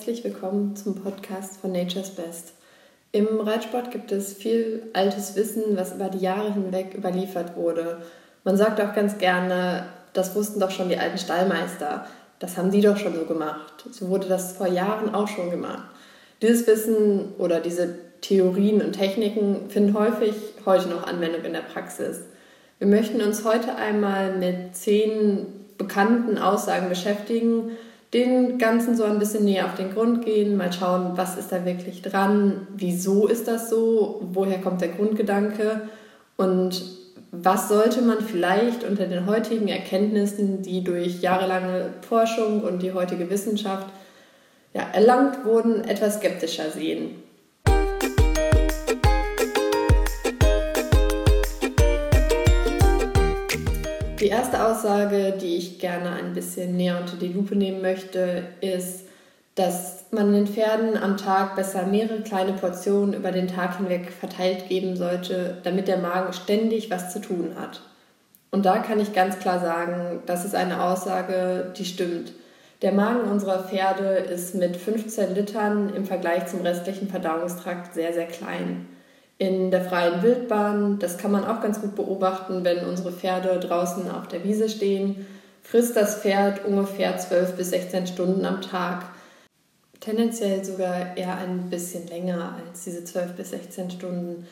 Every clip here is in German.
herzlich willkommen zum Podcast von Nature's Best. Im Reitsport gibt es viel altes Wissen, was über die Jahre hinweg überliefert wurde. Man sagt auch ganz gerne, das wussten doch schon die alten Stallmeister. Das haben die doch schon so gemacht. So wurde das vor Jahren auch schon gemacht. Dieses Wissen oder diese Theorien und Techniken finden häufig heute noch Anwendung in der Praxis. Wir möchten uns heute einmal mit zehn bekannten Aussagen beschäftigen, den Ganzen so ein bisschen näher auf den Grund gehen, mal schauen, was ist da wirklich dran, wieso ist das so, woher kommt der Grundgedanke und was sollte man vielleicht unter den heutigen Erkenntnissen, die durch jahrelange Forschung und die heutige Wissenschaft ja, erlangt wurden, etwas skeptischer sehen. Die erste Aussage, die ich gerne ein bisschen näher unter die Lupe nehmen möchte, ist, dass man den Pferden am Tag besser mehrere kleine Portionen über den Tag hinweg verteilt geben sollte, damit der Magen ständig was zu tun hat. Und da kann ich ganz klar sagen, das ist eine Aussage, die stimmt. Der Magen unserer Pferde ist mit 15 Litern im Vergleich zum restlichen Verdauungstrakt sehr, sehr klein in der freien Wildbahn. Das kann man auch ganz gut beobachten, wenn unsere Pferde draußen auf der Wiese stehen. Frisst das Pferd ungefähr 12 bis 16 Stunden am Tag. Tendenziell sogar eher ein bisschen länger als diese 12 bis 16 Stunden.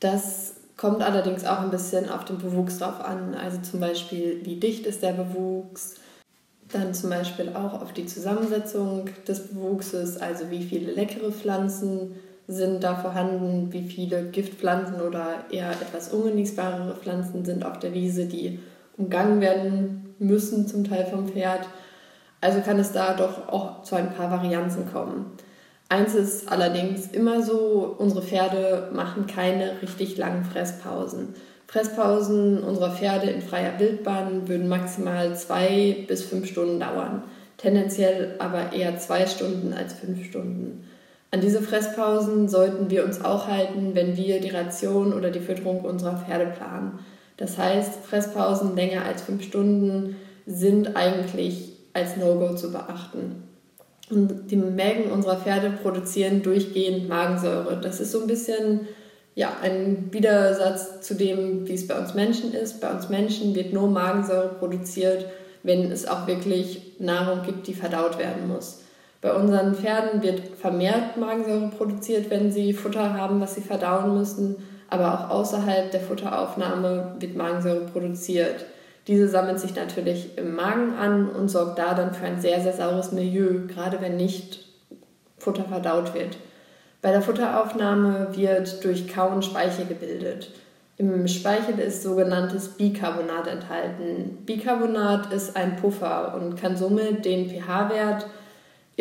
Das kommt allerdings auch ein bisschen auf den Bewuchs drauf an. Also zum Beispiel, wie dicht ist der Bewuchs. Dann zum Beispiel auch auf die Zusammensetzung des Bewuchses, also wie viele leckere Pflanzen sind da vorhanden, wie viele Giftpflanzen oder eher etwas ungenießbarere Pflanzen sind auf der Wiese, die umgangen werden müssen, zum Teil vom Pferd. Also kann es da doch auch zu ein paar Varianzen kommen. Eins ist allerdings immer so, unsere Pferde machen keine richtig langen Fresspausen. Fresspausen unserer Pferde in freier Wildbahn würden maximal zwei bis fünf Stunden dauern, tendenziell aber eher zwei Stunden als fünf Stunden. An diese Fresspausen sollten wir uns auch halten, wenn wir die Ration oder die Fütterung unserer Pferde planen. Das heißt, Fresspausen länger als fünf Stunden sind eigentlich als No-Go zu beachten. Und die Mägen unserer Pferde produzieren durchgehend Magensäure. Das ist so ein bisschen ja, ein Widersatz zu dem, wie es bei uns Menschen ist. Bei uns Menschen wird nur Magensäure produziert, wenn es auch wirklich Nahrung gibt, die verdaut werden muss. Bei unseren Pferden wird vermehrt Magensäure produziert, wenn sie Futter haben, was sie verdauen müssen. Aber auch außerhalb der Futteraufnahme wird Magensäure produziert. Diese sammelt sich natürlich im Magen an und sorgt da dann für ein sehr, sehr saures Milieu, gerade wenn nicht Futter verdaut wird. Bei der Futteraufnahme wird durch Kauen Speichel gebildet. Im Speichel ist sogenanntes Bicarbonat enthalten. Bicarbonat ist ein Puffer und kann somit den pH-Wert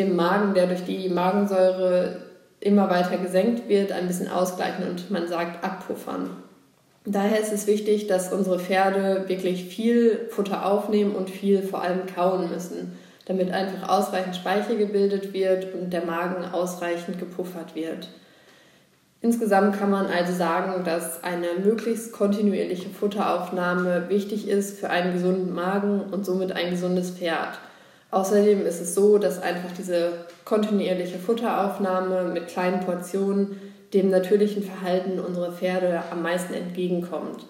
im Magen, der durch die Magensäure immer weiter gesenkt wird, ein bisschen ausgleichen und man sagt abpuffern. Daher ist es wichtig, dass unsere Pferde wirklich viel Futter aufnehmen und viel vor allem kauen müssen, damit einfach ausreichend Speichel gebildet wird und der Magen ausreichend gepuffert wird. Insgesamt kann man also sagen, dass eine möglichst kontinuierliche Futteraufnahme wichtig ist für einen gesunden Magen und somit ein gesundes Pferd. Außerdem ist es so, dass einfach diese kontinuierliche Futteraufnahme mit kleinen Portionen dem natürlichen Verhalten unserer Pferde am meisten entgegenkommt.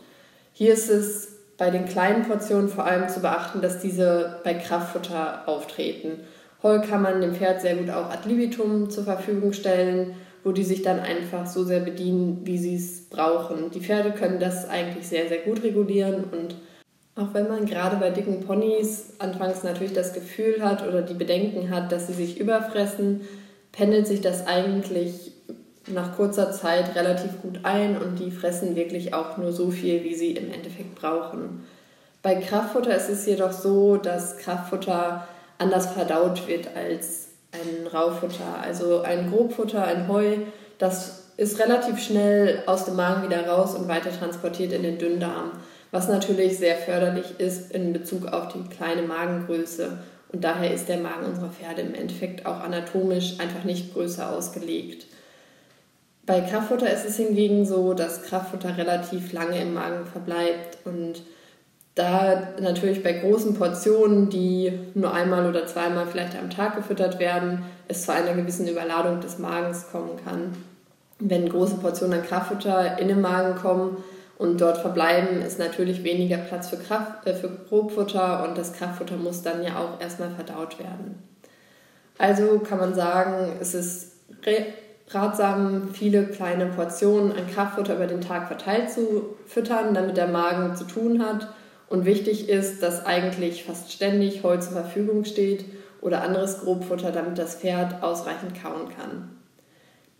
Hier ist es bei den kleinen Portionen vor allem zu beachten, dass diese bei Kraftfutter auftreten. Heu kann man dem Pferd sehr gut auch ad libitum zur Verfügung stellen, wo die sich dann einfach so sehr bedienen, wie sie es brauchen. Die Pferde können das eigentlich sehr, sehr gut regulieren und auch wenn man gerade bei dicken Ponys anfangs natürlich das Gefühl hat oder die Bedenken hat, dass sie sich überfressen, pendelt sich das eigentlich nach kurzer Zeit relativ gut ein und die fressen wirklich auch nur so viel, wie sie im Endeffekt brauchen. Bei Kraftfutter ist es jedoch so, dass Kraftfutter anders verdaut wird als ein Raufutter. Also ein Grobfutter, ein Heu, das ist relativ schnell aus dem Magen wieder raus und weiter transportiert in den Dünndarm was natürlich sehr förderlich ist in Bezug auf die kleine Magengröße. Und daher ist der Magen unserer Pferde im Endeffekt auch anatomisch einfach nicht größer ausgelegt. Bei Kraftfutter ist es hingegen so, dass Kraftfutter relativ lange im Magen verbleibt und da natürlich bei großen Portionen, die nur einmal oder zweimal vielleicht am Tag gefüttert werden, es zu einer gewissen Überladung des Magens kommen kann. Wenn große Portionen an Kraftfutter in den Magen kommen und dort verbleiben, ist natürlich weniger Platz für, Kraft, äh, für Grobfutter und das Kraftfutter muss dann ja auch erstmal verdaut werden. Also kann man sagen, es ist ratsam, viele kleine Portionen an Kraftfutter über den Tag verteilt zu füttern, damit der Magen zu tun hat. Und wichtig ist, dass eigentlich fast ständig Heu zur Verfügung steht oder anderes Grobfutter, damit das Pferd ausreichend kauen kann.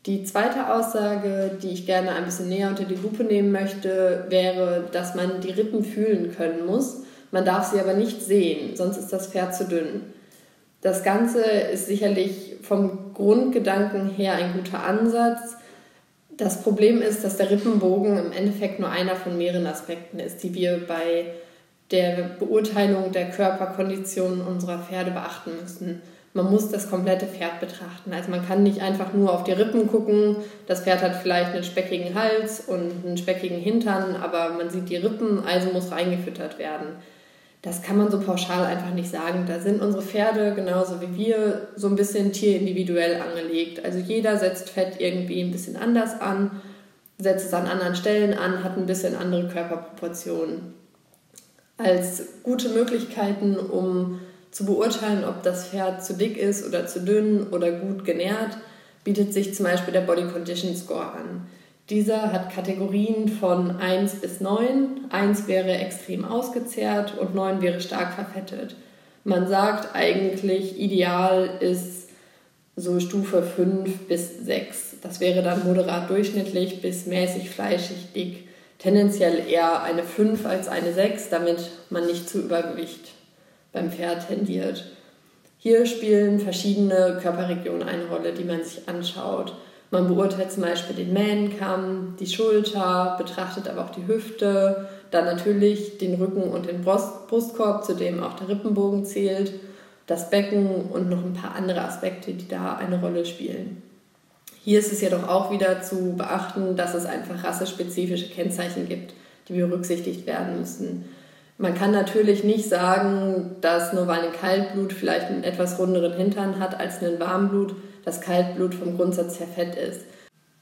Die zweite Aussage, die ich gerne ein bisschen näher unter die Lupe nehmen möchte, wäre, dass man die Rippen fühlen können muss. Man darf sie aber nicht sehen, sonst ist das Pferd zu dünn. Das Ganze ist sicherlich vom Grundgedanken her ein guter Ansatz. Das Problem ist, dass der Rippenbogen im Endeffekt nur einer von mehreren Aspekten ist, die wir bei der Beurteilung der Körperkondition unserer Pferde beachten müssen. Man muss das komplette Pferd betrachten. Also man kann nicht einfach nur auf die Rippen gucken. Das Pferd hat vielleicht einen speckigen Hals und einen speckigen Hintern, aber man sieht die Rippen, also muss reingefüttert werden. Das kann man so pauschal einfach nicht sagen. Da sind unsere Pferde genauso wie wir so ein bisschen tierindividuell angelegt. Also jeder setzt Fett irgendwie ein bisschen anders an, setzt es an anderen Stellen an, hat ein bisschen andere Körperproportionen als gute Möglichkeiten, um zu beurteilen, ob das Pferd zu dick ist oder zu dünn oder gut genährt, bietet sich zum Beispiel der Body Condition Score an. Dieser hat Kategorien von 1 bis 9. 1 wäre extrem ausgezehrt und 9 wäre stark verfettet. Man sagt eigentlich, ideal ist so Stufe 5 bis 6. Das wäre dann moderat durchschnittlich bis mäßig fleischig dick tendenziell eher eine 5 als eine 6, damit man nicht zu Übergewicht beim Pferd tendiert. Hier spielen verschiedene Körperregionen eine Rolle, die man sich anschaut. Man beurteilt zum Beispiel den Mähnenkamm, die Schulter, betrachtet aber auch die Hüfte, dann natürlich den Rücken und den Brustkorb, zu dem auch der Rippenbogen zählt, das Becken und noch ein paar andere Aspekte, die da eine Rolle spielen. Hier ist es jedoch auch wieder zu beachten, dass es einfach rassespezifische Kennzeichen gibt, die berücksichtigt werden müssen. Man kann natürlich nicht sagen, dass nur weil ein Kaltblut vielleicht einen etwas runderen Hintern hat als ein Warmblut, das Kaltblut vom Grundsatz her fett ist.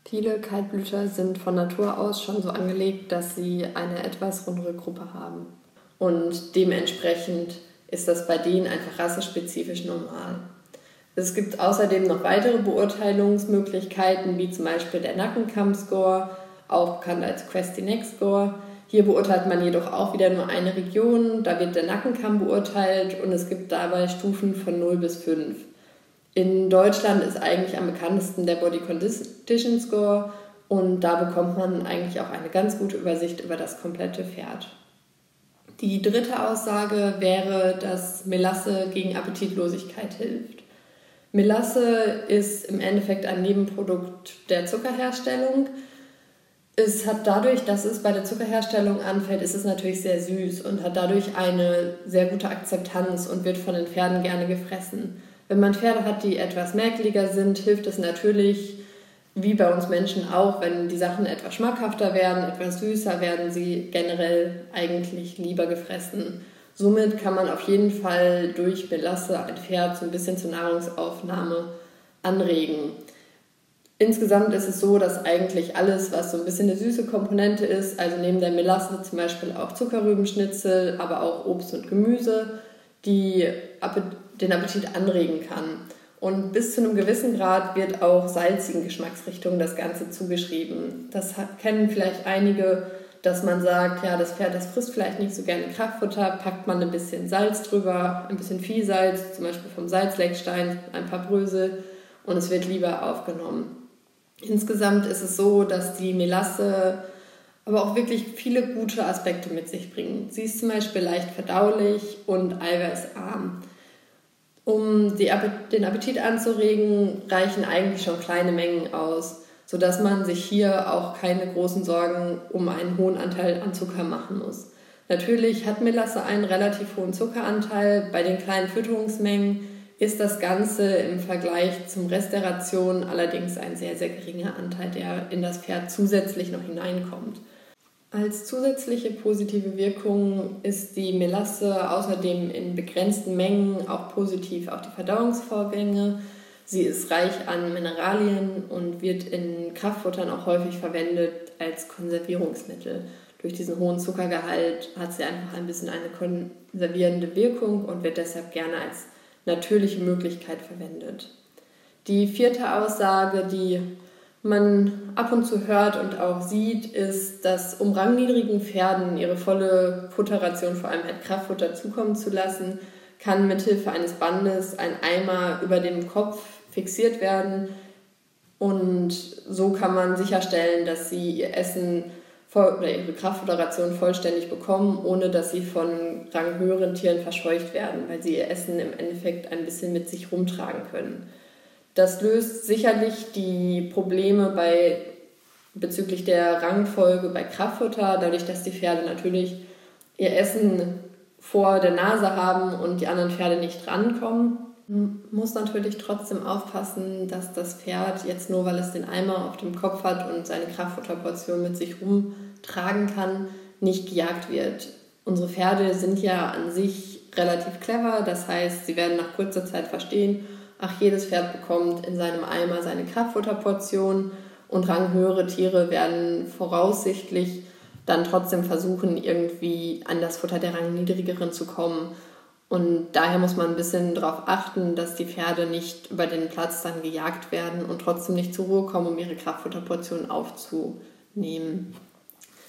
Viele Kaltblüter sind von Natur aus schon so angelegt, dass sie eine etwas rundere Gruppe haben. Und dementsprechend ist das bei denen einfach rassespezifisch normal. Es gibt außerdem noch weitere Beurteilungsmöglichkeiten, wie zum Beispiel der Nackenkamm-Score, auch bekannt als Questy Neck Score. Hier beurteilt man jedoch auch wieder nur eine Region, da wird der Nackenkamm beurteilt und es gibt dabei Stufen von 0 bis 5. In Deutschland ist eigentlich am bekanntesten der Body Condition Score und da bekommt man eigentlich auch eine ganz gute Übersicht über das komplette Pferd. Die dritte Aussage wäre, dass Melasse gegen Appetitlosigkeit hilft. Melasse ist im Endeffekt ein Nebenprodukt der Zuckerherstellung. Es hat dadurch, dass es bei der Zuckerherstellung anfällt, ist es natürlich sehr süß und hat dadurch eine sehr gute Akzeptanz und wird von den Pferden gerne gefressen. Wenn man Pferde hat, die etwas merklicher sind, hilft es natürlich, wie bei uns Menschen auch, wenn die Sachen etwas schmackhafter werden, etwas süßer, werden sie generell eigentlich lieber gefressen. Somit kann man auf jeden Fall durch Belasse ein Pferd so ein bisschen zur Nahrungsaufnahme anregen. Insgesamt ist es so, dass eigentlich alles, was so ein bisschen eine süße Komponente ist, also neben der Melasse zum Beispiel auch Zuckerrübenschnitzel, aber auch Obst und Gemüse, die den Appetit anregen kann. Und bis zu einem gewissen Grad wird auch salzigen Geschmacksrichtungen das Ganze zugeschrieben. Das kennen vielleicht einige dass man sagt, ja, das Pferd, das frisst vielleicht nicht so gerne Kraftfutter, packt man ein bisschen Salz drüber, ein bisschen Viehsalz, zum Beispiel vom Salzleckstein, ein paar Brösel und es wird lieber aufgenommen. Insgesamt ist es so, dass die Melasse aber auch wirklich viele gute Aspekte mit sich bringt. Sie ist zum Beispiel leicht verdaulich und eiweißarm. Um den Appetit anzuregen, reichen eigentlich schon kleine Mengen aus sodass man sich hier auch keine großen Sorgen um einen hohen Anteil an Zucker machen muss. Natürlich hat Melasse einen relativ hohen Zuckeranteil. Bei den kleinen Fütterungsmengen ist das Ganze im Vergleich zum Rest der Ration allerdings ein sehr, sehr geringer Anteil, der in das Pferd zusätzlich noch hineinkommt. Als zusätzliche positive Wirkung ist die Melasse außerdem in begrenzten Mengen auch positiv auf die Verdauungsvorgänge Sie ist reich an Mineralien und wird in Kraftfuttern auch häufig verwendet als Konservierungsmittel. Durch diesen hohen Zuckergehalt hat sie einfach ein bisschen eine konservierende Wirkung und wird deshalb gerne als natürliche Möglichkeit verwendet. Die vierte Aussage, die man ab und zu hört und auch sieht, ist, dass um rangniedrigen Pferden ihre volle Futterration, vor allem halt Kraftfutter, zukommen zu lassen, kann mithilfe eines Bandes ein Eimer über dem Kopf fixiert werden und so kann man sicherstellen, dass sie ihr Essen oder ihre Kraftfutteration vollständig bekommen, ohne dass sie von ranghöheren Tieren verscheucht werden, weil sie ihr Essen im Endeffekt ein bisschen mit sich rumtragen können. Das löst sicherlich die Probleme bei, bezüglich der Rangfolge bei Kraftfutter, dadurch, dass die Pferde natürlich ihr Essen vor der Nase haben und die anderen Pferde nicht rankommen. Muss natürlich trotzdem aufpassen, dass das Pferd jetzt nur, weil es den Eimer auf dem Kopf hat und seine Kraftfutterportion mit sich rumtragen kann, nicht gejagt wird. Unsere Pferde sind ja an sich relativ clever, das heißt, sie werden nach kurzer Zeit verstehen, Ach, jedes Pferd bekommt in seinem Eimer seine Kraftfutterportion und ranghöhere Tiere werden voraussichtlich dann trotzdem versuchen, irgendwie an das Futter der rangniedrigeren zu kommen. Und daher muss man ein bisschen darauf achten, dass die Pferde nicht über den Platz dann gejagt werden und trotzdem nicht zur Ruhe kommen, um ihre Kraftfutterportion aufzunehmen.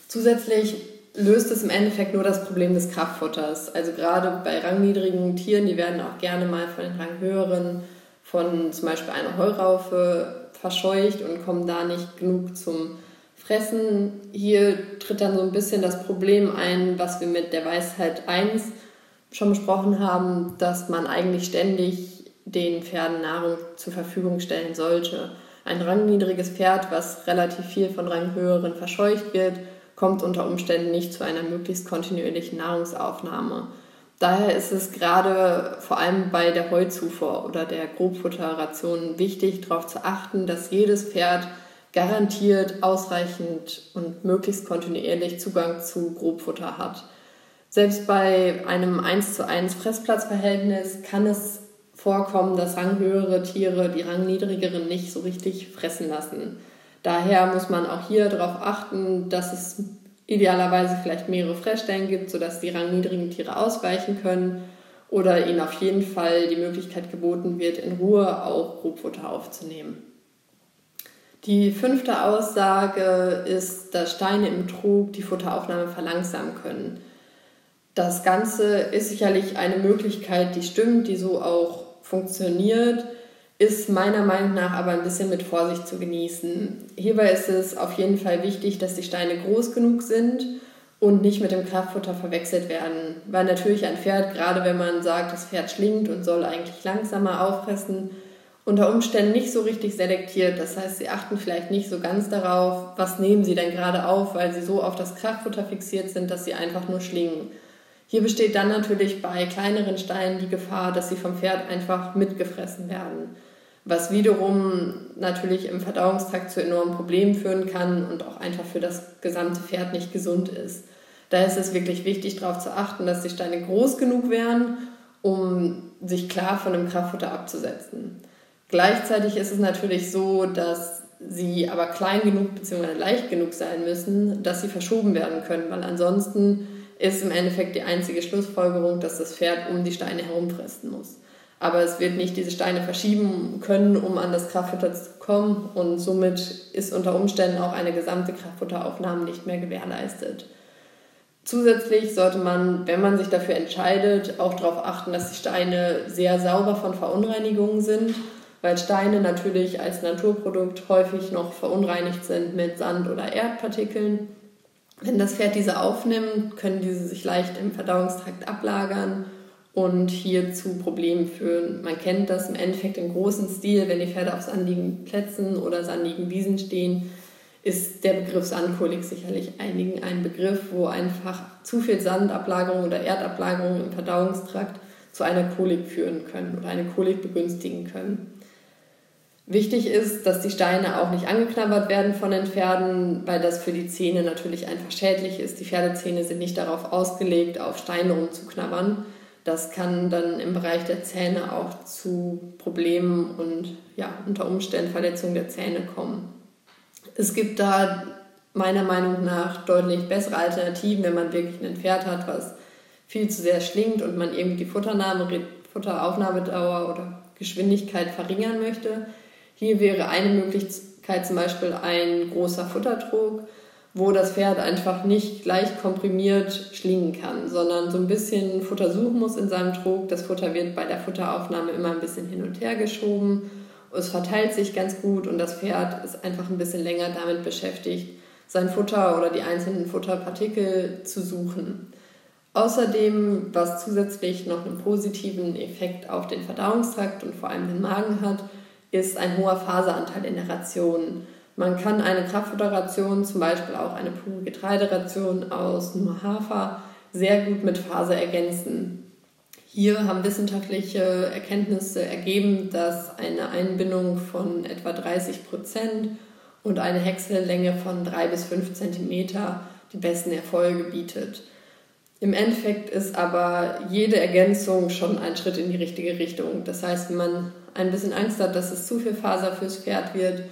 Zusätzlich löst es im Endeffekt nur das Problem des Kraftfutters. Also gerade bei rangniedrigen Tieren, die werden auch gerne mal von den ranghöheren von zum Beispiel einer Heuraufe verscheucht und kommen da nicht genug zum Fressen. Hier tritt dann so ein bisschen das Problem ein, was wir mit der Weisheit 1 schon besprochen haben, dass man eigentlich ständig den Pferden Nahrung zur Verfügung stellen sollte. Ein rangniedriges Pferd, was relativ viel von Ranghöheren verscheucht wird, kommt unter Umständen nicht zu einer möglichst kontinuierlichen Nahrungsaufnahme. Daher ist es gerade vor allem bei der Heuzufuhr oder der Grobfutterration wichtig, darauf zu achten, dass jedes Pferd garantiert ausreichend und möglichst kontinuierlich Zugang zu Grobfutter hat. Selbst bei einem 1 zu 1 Fressplatzverhältnis kann es vorkommen, dass ranghöhere Tiere die rangniedrigeren nicht so richtig fressen lassen. Daher muss man auch hier darauf achten, dass es idealerweise vielleicht mehrere Fressstellen gibt, sodass die rangniedrigen Tiere ausweichen können oder ihnen auf jeden Fall die Möglichkeit geboten wird, in Ruhe auch Grobfutter aufzunehmen. Die fünfte Aussage ist, dass Steine im Trug die Futteraufnahme verlangsamen können. Das Ganze ist sicherlich eine Möglichkeit, die stimmt, die so auch funktioniert ist meiner Meinung nach aber ein bisschen mit Vorsicht zu genießen. Hierbei ist es auf jeden Fall wichtig, dass die Steine groß genug sind und nicht mit dem Kraftfutter verwechselt werden. Weil natürlich ein Pferd, gerade wenn man sagt, das Pferd schlingt und soll eigentlich langsamer auffressen, unter Umständen nicht so richtig selektiert. Das heißt, sie achten vielleicht nicht so ganz darauf, was nehmen sie denn gerade auf, weil sie so auf das Kraftfutter fixiert sind, dass sie einfach nur schlingen. Hier besteht dann natürlich bei kleineren Steinen die Gefahr, dass sie vom Pferd einfach mitgefressen werden was wiederum natürlich im Verdauungstrakt zu enormen Problemen führen kann und auch einfach für das gesamte Pferd nicht gesund ist. Da ist es wirklich wichtig, darauf zu achten, dass die Steine groß genug wären, um sich klar von dem Kraftfutter abzusetzen. Gleichzeitig ist es natürlich so, dass sie aber klein genug bzw. leicht genug sein müssen, dass sie verschoben werden können, weil ansonsten ist im Endeffekt die einzige Schlussfolgerung, dass das Pferd um die Steine herumfressen muss aber es wird nicht diese Steine verschieben können, um an das Kraftfutter zu kommen und somit ist unter Umständen auch eine gesamte Kraftfutteraufnahme nicht mehr gewährleistet. Zusätzlich sollte man, wenn man sich dafür entscheidet, auch darauf achten, dass die Steine sehr sauber von Verunreinigungen sind, weil Steine natürlich als Naturprodukt häufig noch verunreinigt sind mit Sand oder Erdpartikeln. Wenn das Pferd diese aufnimmt, können diese sich leicht im Verdauungstrakt ablagern und hier zu Problemen führen. Man kennt das im Endeffekt im großen Stil, wenn die Pferde auf sandigen Plätzen oder sandigen Wiesen stehen, ist der Begriff Sandkolik sicherlich einigen ein Begriff, wo einfach zu viel Sandablagerung oder Erdablagerung im Verdauungstrakt zu einer Kolik führen können oder eine Kolik begünstigen können. Wichtig ist, dass die Steine auch nicht angeknabbert werden von den Pferden, weil das für die Zähne natürlich einfach schädlich ist. Die Pferdezähne sind nicht darauf ausgelegt, auf Steine rumzuknabbern Das kann dann im Bereich der Zähne auch zu Problemen und ja, unter Umständen Verletzungen der Zähne kommen. Es gibt da meiner Meinung nach deutlich bessere Alternativen, wenn man wirklich ein Pferd hat, was viel zu sehr schlingt und man irgendwie die Futternahme, Futteraufnahmedauer oder Geschwindigkeit verringern möchte. Hier wäre eine Möglichkeit zum Beispiel ein großer Futtertrog, wo das Pferd einfach nicht gleich komprimiert schlingen kann, sondern so ein bisschen Futter suchen muss in seinem Trog. Das Futter wird bei der Futteraufnahme immer ein bisschen hin und her geschoben. Es verteilt sich ganz gut und das Pferd ist einfach ein bisschen länger damit beschäftigt, sein Futter oder die einzelnen Futterpartikel zu suchen. Außerdem, was zusätzlich noch einen positiven Effekt auf den Verdauungstrakt und vor allem den Magen hat, ist ein hoher Faseranteil in der Ration. Man kann eine Kraftfutterration, zum Beispiel auch eine pure Getreideration aus nur Hafer, sehr gut mit Faser ergänzen. Hier haben wissenschaftliche Erkenntnisse ergeben, dass eine Einbindung von etwa 30 Prozent und eine Häcksellänge von 3 bis 5 Zentimeter die besten Erfolge bietet. Im Endeffekt ist aber jede Ergänzung schon ein Schritt in die richtige Richtung. Das heißt, wenn man ein bisschen Angst hat, dass es zu viel Faser fürs Pferd wird,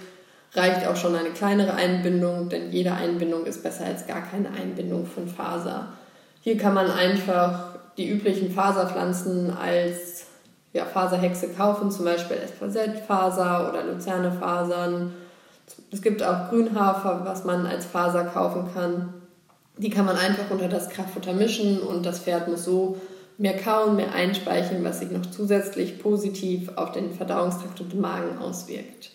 reicht auch schon eine kleinere Einbindung, denn jede Einbindung ist besser als gar keine Einbindung von Faser. Hier kann man einfach die üblichen Faserpflanzen als ja, Faserhexe kaufen, zum Beispiel Espasette-Faser oder Luzerne-Fasern. Es gibt auch Grünhafer, was man als Faser kaufen kann. Die kann man einfach unter das Kraftfutter mischen und das Pferd muss so mehr kauen, mehr einspeichern, was sich noch zusätzlich positiv auf den Verdauungstrakt und den Magen auswirkt.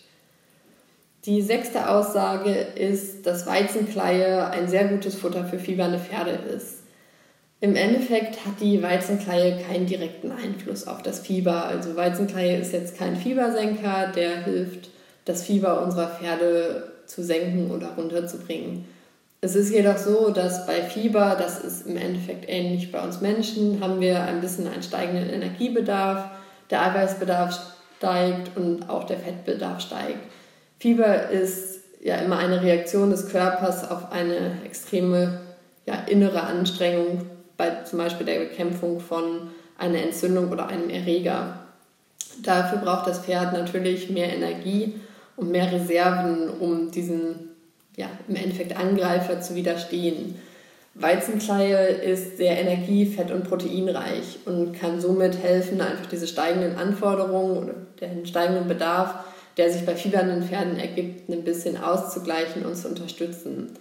Die sechste Aussage ist, dass Weizenkleie ein sehr gutes Futter für fiebernde Pferde ist. Im Endeffekt hat die Weizenkleie keinen direkten Einfluss auf das Fieber. Also Weizenkleie ist jetzt kein Fiebersenker, der hilft, das Fieber unserer Pferde zu senken oder runterzubringen. Es ist jedoch so, dass bei Fieber, das ist im Endeffekt ähnlich bei uns Menschen, haben wir ein bisschen einen steigenden Energiebedarf, der Eiweißbedarf steigt und auch der Fettbedarf steigt. Fieber ist ja immer eine Reaktion des Körpers auf eine extreme ja, innere Anstrengung, bei zum Beispiel der Bekämpfung von einer Entzündung oder einem Erreger. Dafür braucht das Pferd natürlich mehr Energie und mehr Reserven, um diesen ja, im Endeffekt Angreifer zu widerstehen. Weizenkleie ist sehr energie-, fett- und proteinreich und kann somit helfen, einfach diese steigenden Anforderungen oder den steigenden Bedarf, der sich bei fiebernden Pferden ergibt, ein bisschen auszugleichen und zu unterstützen.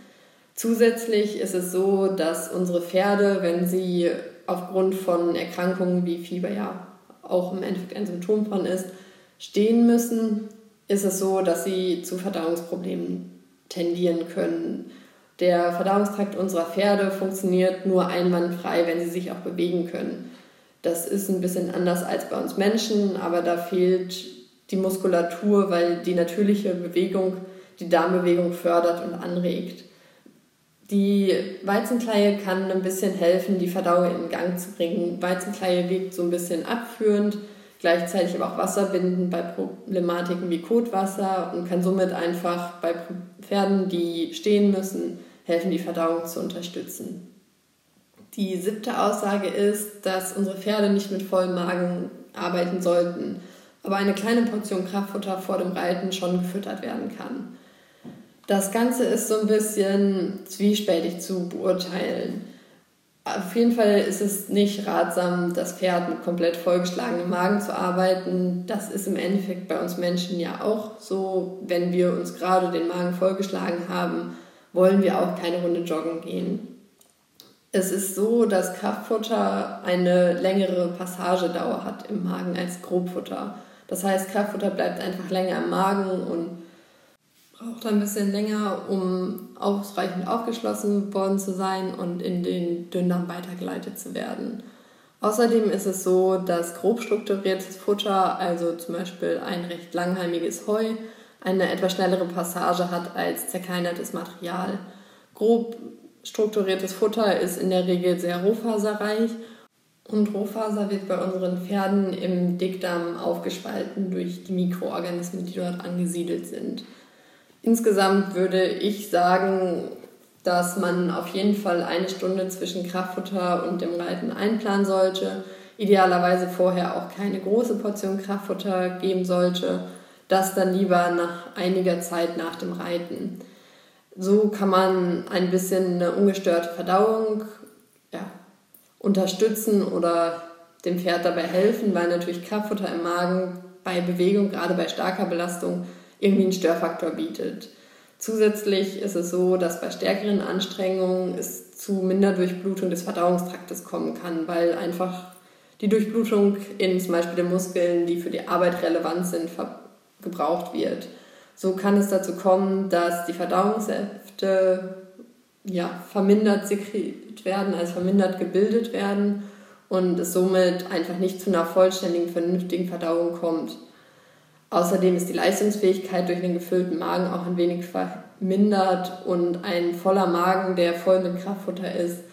Zusätzlich ist es so, dass unsere Pferde, wenn sie aufgrund von Erkrankungen wie Fieber ja auch im Endeffekt ein Symptom von ist, stehen müssen, ist es so, dass sie zu Verdauungsproblemen tendieren können. Der Verdauungstrakt unserer Pferde funktioniert nur einwandfrei, wenn sie sich auch bewegen können. Das ist ein bisschen anders als bei uns Menschen, aber da fehlt die Muskulatur, weil die natürliche Bewegung die Darmbewegung fördert und anregt. Die Weizenkleie kann ein bisschen helfen, die Verdauung in Gang zu bringen. Weizenkleie wirkt so ein bisschen abführend, gleichzeitig aber auch wasserbindend bei Problematiken wie Kotwasser und kann somit einfach bei Pferden, die stehen müssen, helfen, die Verdauung zu unterstützen. Die siebte Aussage ist, dass unsere Pferde nicht mit vollem Magen arbeiten sollten, aber eine kleine Portion Kraftfutter vor dem Reiten schon gefüttert werden kann. Das Ganze ist so ein bisschen zwiespältig zu beurteilen. Auf jeden Fall ist es nicht ratsam, das Pferd mit komplett vollgeschlagenem Magen zu arbeiten. Das ist im Endeffekt bei uns Menschen ja auch so. Wenn wir uns gerade den Magen vollgeschlagen haben, wollen wir auch keine Runde joggen gehen. Es ist so, dass Kraftfutter eine längere Passagedauer hat im Magen als Grobfutter. Das heißt, Kraftfutter bleibt einfach länger im Magen und braucht ein bisschen länger, um ausreichend aufgeschlossen worden zu sein und in den Dünndarm weitergeleitet zu werden. Außerdem ist es so, dass grob strukturiertes Futter, also zum Beispiel ein recht langhalmiges Heu, eine etwas schnellere Passage hat als zerkleinertes Material. Grob strukturiertes Futter ist in der Regel sehr rohfaserreich und Rohfaser wird bei unseren Pferden im Dickdarm aufgespalten durch die Mikroorganismen, die dort angesiedelt sind. Insgesamt würde ich sagen, dass man auf jeden Fall eine Stunde zwischen Kraftfutter und dem Reiten einplanen sollte. idealerweise vorher auch keine große Portion Kraftfutter geben sollte. Das dann lieber nach einiger Zeit nach dem Reiten. So kann man ein bisschen eine ungestörte Verdauung ja, unterstützen oder dem Pferd dabei helfen, weil natürlich Kraftfutter im Magen bei Bewegung, gerade bei starker Belastung, irgendwie einen Störfaktor bietet. Zusätzlich ist es so, dass bei stärkeren Anstrengungen es zu Minderdurchblutung des Verdauungstraktes kommen kann, weil einfach die Durchblutung in zum Beispiel den Muskeln, die für die Arbeit relevant sind, gebraucht wird. So kann es dazu kommen, dass die Verdauungssäfte ja, vermindert sekret werden, also vermindert gebildet werden und es somit einfach nicht zu einer vollständigen, vernünftigen Verdauung kommt. Außerdem ist die Leistungsfähigkeit durch den gefüllten Magen auch ein wenig vermindert und ein voller Magen, der voll mit Kraftfutter ist,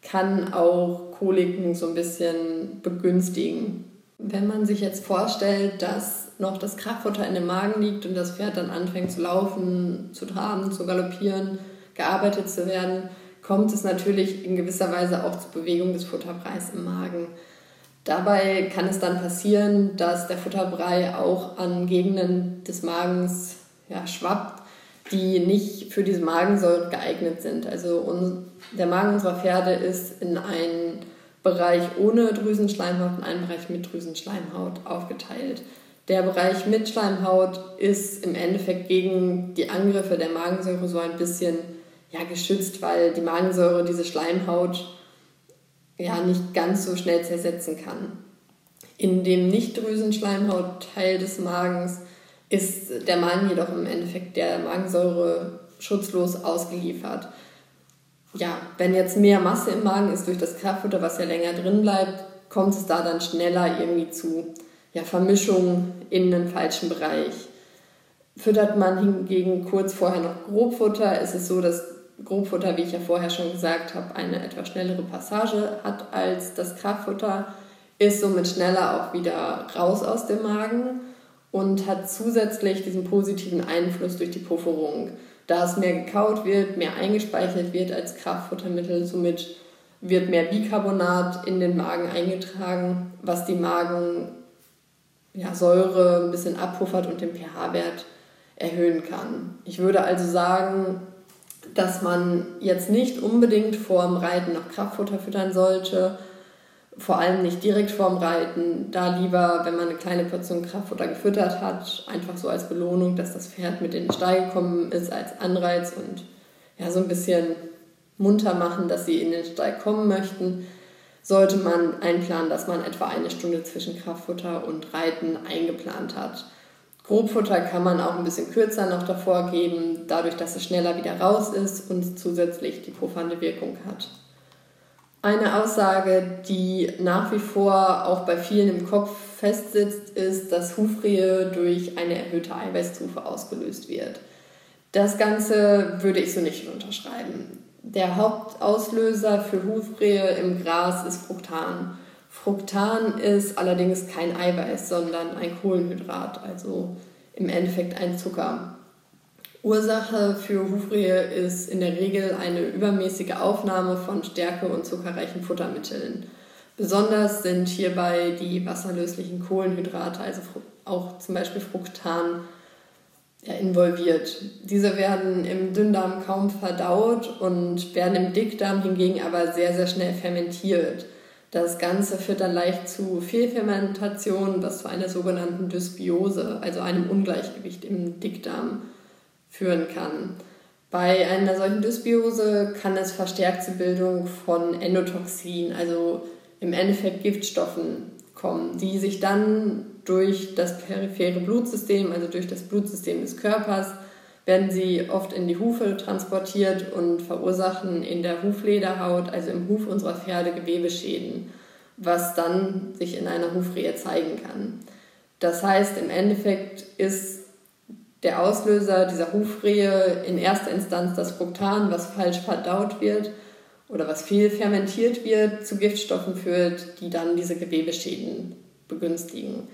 kann auch Koliken so ein bisschen begünstigen. Wenn man sich jetzt vorstellt, dass noch das Kraftfutter in dem Magen liegt und das Pferd dann anfängt zu laufen, zu traben, zu galoppieren, gearbeitet zu werden, kommt es natürlich in gewisser Weise auch zur Bewegung des Futterpreis im Magen. Dabei kann es dann passieren, dass der Futterbrei auch an Gegenden des Magens ja, schwappt, die nicht für diese Magensäure geeignet sind. Also der Magen unserer Pferde ist in einen Bereich ohne Drüsenschleimhaut und einen Bereich mit Drüsenschleimhaut aufgeteilt. Der Bereich mit Schleimhaut ist im Endeffekt gegen die Angriffe der Magensäure so ein bisschen ja, geschützt, weil die Magensäure diese Schleimhaut ja nicht ganz so schnell zersetzen kann. In dem Nicht-Drüsenschleimhautteil des Magens ist der Magen jedoch im Endeffekt der Magensäure schutzlos ausgeliefert. Ja, wenn jetzt mehr Masse im Magen ist durch das Kraftfutter, was ja länger drin bleibt, kommt es da dann schneller irgendwie zu ja, Vermischungen in den falschen Bereich. Füttert man hingegen kurz vorher noch Grobfutter, ist es so, dass Grobfutter, wie ich ja vorher schon gesagt habe, eine etwas schnellere Passage hat als das Kraftfutter, ist somit schneller auch wieder raus aus dem Magen und hat zusätzlich diesen positiven Einfluss durch die Pufferung. Da es mehr gekaut wird, mehr eingespeichert wird als Kraftfuttermittel, somit wird mehr Bicarbonat in den Magen eingetragen, was die Magensäure ja, ein bisschen abpuffert und den pH-Wert erhöhen kann. Ich würde also sagen, dass man jetzt nicht unbedingt vorm Reiten noch Kraftfutter füttern sollte, vor allem nicht direkt vorm Reiten, da lieber, wenn man eine kleine Portion Kraftfutter gefüttert hat, einfach so als Belohnung, dass das Pferd mit in den Stall gekommen ist, als Anreiz und ja, so ein bisschen munter machen, dass sie in den Stall kommen möchten, sollte man einplanen, dass man etwa eine Stunde zwischen Kraftfutter und Reiten eingeplant hat. Grobfutter kann man auch ein bisschen kürzer noch davor geben, dadurch, dass es schneller wieder raus ist und zusätzlich die puffernde Wirkung hat. Eine Aussage, die nach wie vor auch bei vielen im Kopf festsitzt, ist, dass Hufrehe durch eine erhöhte Eiweißzufuhr ausgelöst wird. Das Ganze würde ich so nicht unterschreiben. Der Hauptauslöser für Hufrehe im Gras ist Fructan. Fructan ist allerdings kein Eiweiß, sondern ein Kohlenhydrat, also im Endeffekt ein Zucker. Ursache für Hufrehe ist in der Regel eine übermäßige Aufnahme von stärke- und zuckerreichen Futtermitteln. Besonders sind hierbei die wasserlöslichen Kohlenhydrate, also auch zum Beispiel Fructan, ja, involviert. Diese werden im Dünndarm kaum verdaut und werden im Dickdarm hingegen aber sehr, sehr schnell fermentiert. Das Ganze führt dann leicht zu Fehlfermentation, was zu einer sogenannten Dysbiose, also einem Ungleichgewicht im Dickdarm, führen kann. Bei einer solchen Dysbiose kann es verstärkt zur Bildung von Endotoxin, also im Endeffekt Giftstoffen, kommen, die sich dann durch das periphere Blutsystem, also durch das Blutsystem des Körpers, werden sie oft in die Hufe transportiert und verursachen in der Huflederhaut, also im Huf unserer Pferde, Gewebeschäden, was dann sich in einer Hufrehe zeigen kann. Das heißt, im Endeffekt ist der Auslöser dieser Hufrehe in erster Instanz das Fructan, was falsch verdaut wird oder was viel fermentiert wird, zu Giftstoffen führt, die dann diese Gewebeschäden begünstigen.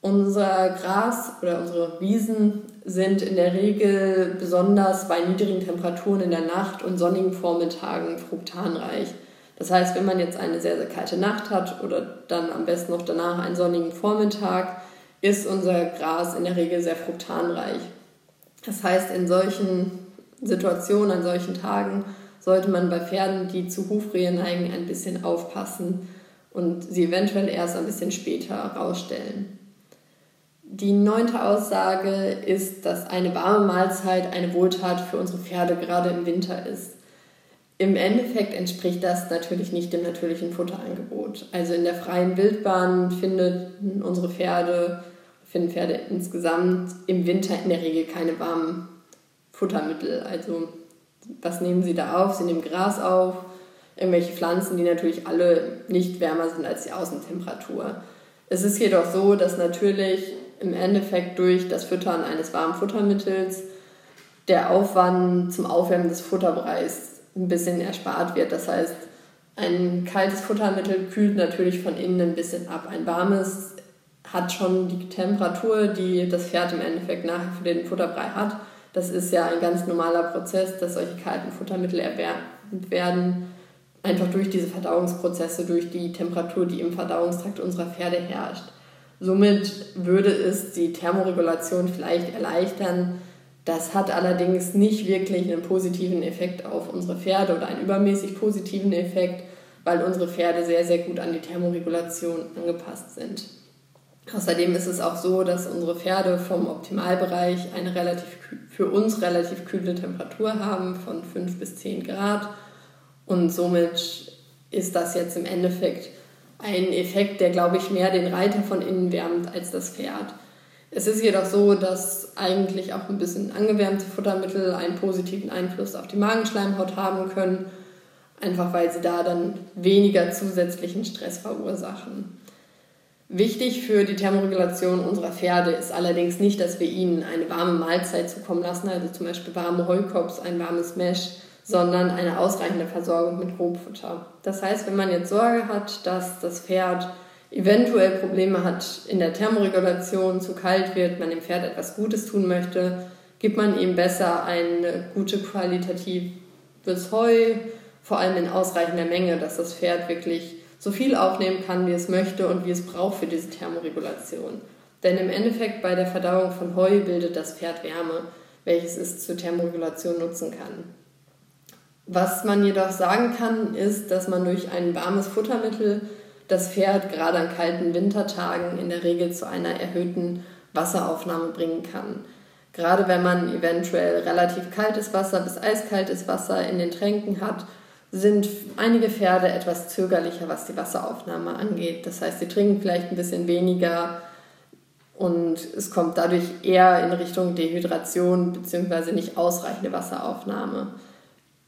Unser Gras oder unsere Wiesen sind in der Regel besonders bei niedrigen Temperaturen in der Nacht und sonnigen Vormittagen fruktanreich. Das heißt, wenn man jetzt eine sehr, sehr kalte Nacht hat oder dann am besten noch danach einen sonnigen Vormittag, ist unser Gras in der Regel sehr fruktanreich. Das heißt, in solchen Situationen, an solchen Tagen sollte man bei Pferden, die zu Hufrehe neigen, ein bisschen aufpassen und sie eventuell erst ein bisschen später rausstellen. Die neunte Aussage ist, dass eine warme Mahlzeit eine Wohltat für unsere Pferde gerade im Winter ist. Im Endeffekt entspricht das natürlich nicht dem natürlichen Futterangebot. Also in der freien Wildbahn finden unsere Pferde, finden Pferde insgesamt im Winter in der Regel keine warmen Futtermittel. Also was nehmen sie da auf? Sie nehmen Gras auf, irgendwelche Pflanzen, die natürlich alle nicht wärmer sind als die Außentemperatur. Es ist jedoch so, dass natürlich im Endeffekt durch das Füttern eines warmen Futtermittels der Aufwand zum Aufwärmen des Futterbereichs ein bisschen erspart wird. Das heißt, ein kaltes Futtermittel kühlt natürlich von innen ein bisschen ab. Ein warmes hat schon die Temperatur, die das Pferd im Endeffekt nachher für den Futterbrei hat. Das ist ja ein ganz normaler Prozess, dass solche kalten Futtermittel erwärmt werden, einfach durch diese Verdauungsprozesse, durch die Temperatur, die im Verdauungstrakt unserer Pferde herrscht. Somit würde es die Thermoregulation vielleicht erleichtern. Das hat allerdings nicht wirklich einen positiven Effekt auf unsere Pferde oder einen übermäßig positiven Effekt, weil unsere Pferde sehr, sehr gut an die Thermoregulation angepasst sind. Außerdem ist es auch so, dass unsere Pferde vom Optimalbereich eine relativ, für uns relativ kühle Temperatur haben von 5 bis 10 Grad. Und somit ist das jetzt im Endeffekt ein Effekt, der, glaube ich, mehr den Reiter von innen wärmt als das Pferd. Es ist jedoch so, dass eigentlich auch ein bisschen angewärmte Futtermittel einen positiven Einfluss auf die Magenschleimhaut haben können, einfach weil sie da dann weniger zusätzlichen Stress verursachen. Wichtig für die Thermoregulation unserer Pferde ist allerdings nicht, dass wir ihnen eine warme Mahlzeit zukommen lassen, also zum Beispiel warme Heukops, ein warmes Mesh, sondern eine ausreichende Versorgung mit Rohfutter. Das heißt, wenn man jetzt Sorge hat, dass das Pferd eventuell Probleme hat in der Thermoregulation, zu kalt wird, man dem Pferd etwas Gutes tun möchte, gibt man ihm besser ein gute qualitatives Heu, vor allem in ausreichender Menge, dass das Pferd wirklich so viel aufnehmen kann, wie es möchte und wie es braucht für diese Thermoregulation. Denn im Endeffekt bei der Verdauung von Heu bildet das Pferd Wärme, welches es zur Thermoregulation nutzen kann. Was man jedoch sagen kann, ist, dass man durch ein warmes Futtermittel das Pferd gerade an kalten Wintertagen in der Regel zu einer erhöhten Wasseraufnahme bringen kann. Gerade wenn man eventuell relativ kaltes Wasser bis eiskaltes Wasser in den Tränken hat, sind einige Pferde etwas zögerlicher, was die Wasseraufnahme angeht. Das heißt, sie trinken vielleicht ein bisschen weniger und es kommt dadurch eher in Richtung Dehydration bzw. nicht ausreichende Wasseraufnahme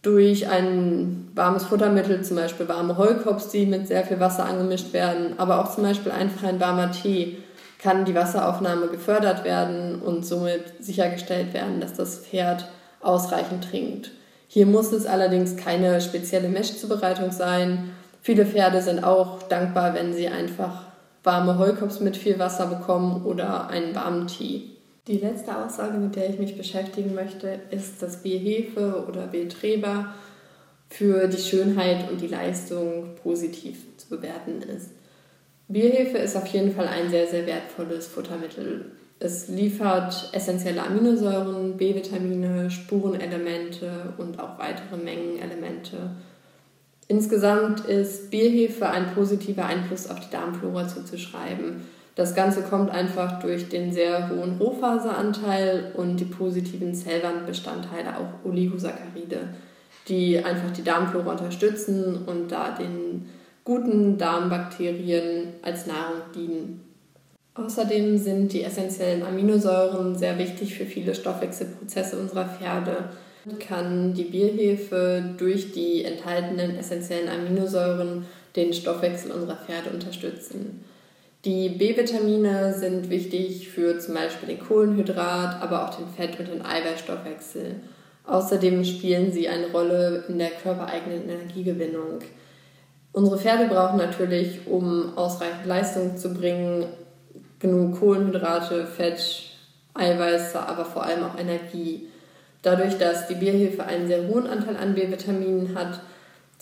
durch ein warmes Futtermittel, zum Beispiel warme Heukops, die mit sehr viel Wasser angemischt werden, aber auch zum Beispiel einfach ein warmer Tee, kann die Wasseraufnahme gefördert werden und somit sichergestellt werden, dass das Pferd ausreichend trinkt. Hier muss es allerdings keine spezielle Meshzubereitung sein. Viele Pferde sind auch dankbar, wenn sie einfach warme Heukops mit viel Wasser bekommen oder einen warmen Tee. Die letzte Aussage, mit der ich mich beschäftigen möchte, ist, dass Bierhefe oder Biertreber für die Schönheit und die Leistung positiv zu bewerten ist. Bierhefe ist auf jeden Fall ein sehr, sehr wertvolles Futtermittel. Es liefert essentielle Aminosäuren, B-Vitamine, Spurenelemente und auch weitere Mengenelemente. Insgesamt ist Bierhefe ein positiver Einfluss auf die Darmflora zuzuschreiben. Das Ganze kommt einfach durch den sehr hohen Rohfaseranteil und die positiven Zellwandbestandteile, auch Oligosaccharide, die einfach die Darmflora unterstützen und da den guten Darmbakterien als Nahrung dienen. Außerdem sind die essentiellen Aminosäuren sehr wichtig für viele Stoffwechselprozesse unserer Pferde. Kann die Bierhefe durch die enthaltenen essentiellen Aminosäuren den Stoffwechsel unserer Pferde unterstützen. Die B-Vitamine sind wichtig für zum Beispiel den Kohlenhydrat, aber auch den Fett- und den Eiweißstoffwechsel. Außerdem spielen sie eine Rolle in der körpereigenen Energiegewinnung. Unsere Pferde brauchen natürlich, um ausreichend Leistung zu bringen, genug Kohlenhydrate, Fett, Eiweiße, aber vor allem auch Energie. Dadurch, dass die Bierhefe einen sehr hohen Anteil an B-Vitaminen hat,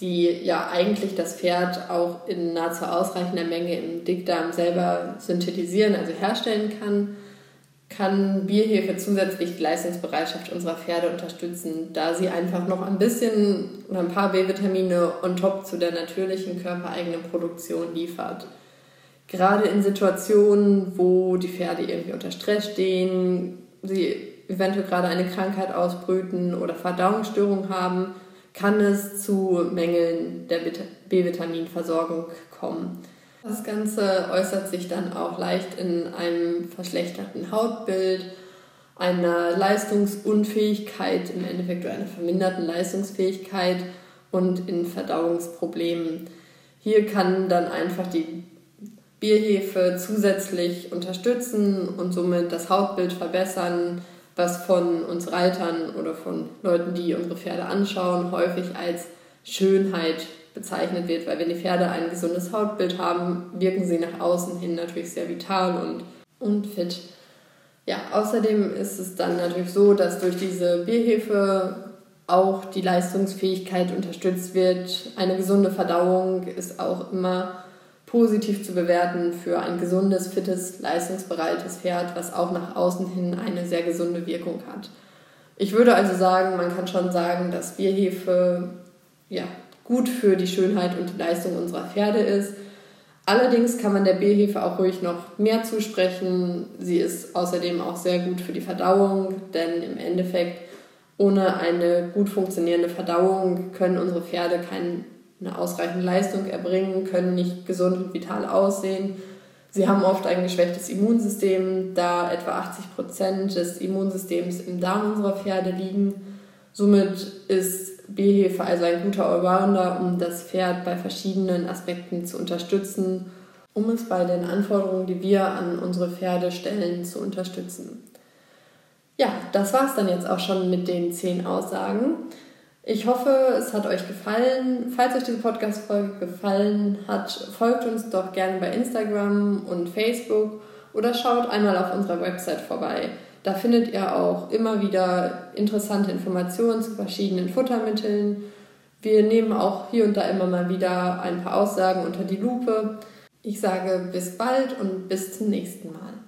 die ja eigentlich das Pferd auch in nahezu ausreichender Menge im Dickdarm selber synthetisieren, also herstellen kann, kann Bierhefe zusätzlich die Leistungsbereitschaft unserer Pferde unterstützen, da sie einfach noch ein bisschen oder ein paar B-Vitamine on top zu der natürlichen körpereigenen Produktion liefert. Gerade in Situationen, wo die Pferde irgendwie unter Stress stehen, sie eventuell gerade eine Krankheit ausbrüten oder Verdauungsstörungen haben, kann es zu Mängeln der B-Vitaminversorgung kommen. Das Ganze äußert sich dann auch leicht in einem verschlechterten Hautbild, einer Leistungsunfähigkeit, im Endeffekt einer verminderten Leistungsfähigkeit und in Verdauungsproblemen. Hier kann dann einfach die Bierhefe zusätzlich unterstützen und somit das Hautbild verbessern, was von uns Reitern oder von Leuten, die unsere Pferde anschauen, häufig als Schönheit bezeichnet wird, weil wenn die Pferde ein gesundes Hautbild haben, wirken sie nach außen hin natürlich sehr vital und, und fit. Ja, außerdem ist es dann natürlich so, dass durch diese Bierhefe auch die Leistungsfähigkeit unterstützt wird. Eine gesunde Verdauung ist auch immer positiv zu bewerten für ein gesundes, fittes, leistungsbereites Pferd, was auch nach außen hin eine sehr gesunde Wirkung hat. Ich würde also sagen, man kann schon sagen, dass Bierhefe ja, gut für die Schönheit und die Leistung unserer Pferde ist. Allerdings kann man der Bierhefe auch ruhig noch mehr zusprechen. Sie ist außerdem auch sehr gut für die Verdauung, denn im Endeffekt ohne eine gut funktionierende Verdauung können unsere Pferde keine ausreichende Leistung erbringen, können nicht gesund und vital aussehen. Sie haben oft ein geschwächtes Immunsystem, da etwa 80 Prozent des Immunsystems im Darm unserer Pferde liegen. Somit ist B-Hefe also ein guter Allrounder, um das Pferd bei verschiedenen Aspekten zu unterstützen, um es bei den Anforderungen, die wir an unsere Pferde stellen, zu unterstützen. Ja, das war es dann jetzt auch schon mit den zehn Aussagen. Ich hoffe, es hat euch gefallen. Falls euch diese Podcast-Folge gefallen hat, folgt uns doch gerne bei Instagram und Facebook oder schaut einmal auf unserer Website vorbei. Da findet ihr auch immer wieder interessante Informationen zu verschiedenen Futtermitteln. Wir nehmen auch hier und da immer mal wieder ein paar Aussagen unter die Lupe. Ich sage bis bald und bis zum nächsten Mal.